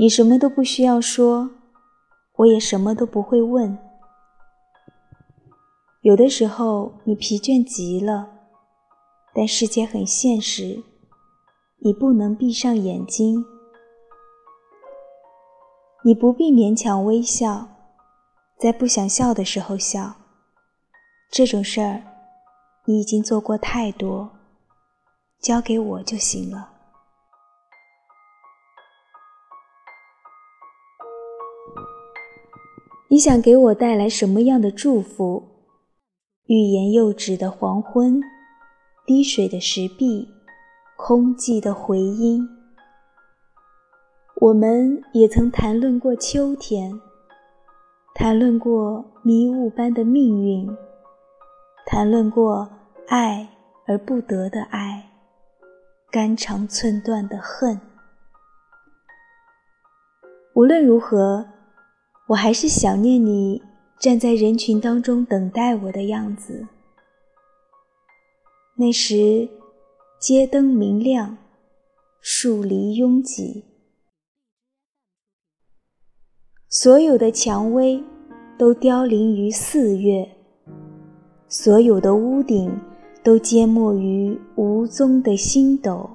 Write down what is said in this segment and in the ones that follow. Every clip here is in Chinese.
你什么都不需要说，我也什么都不会问。有的时候你疲倦极了，但世界很现实，你不能闭上眼睛。你不必勉强微笑，在不想笑的时候笑。这种事儿，你已经做过太多，交给我就行了。你想给我带来什么样的祝福？欲言又止的黄昏，滴水的石壁，空寂的回音。我们也曾谈论过秋天，谈论过迷雾般的命运。谈论过爱而不得的爱，肝肠寸断的恨。无论如何，我还是想念你站在人群当中等待我的样子。那时，街灯明亮，树篱拥挤，所有的蔷薇都凋零于四月。所有的屋顶都缄默于无踪的星斗，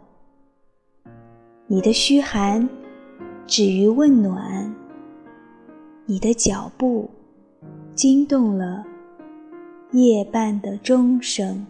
你的嘘寒止于问暖，你的脚步惊动了夜半的钟声。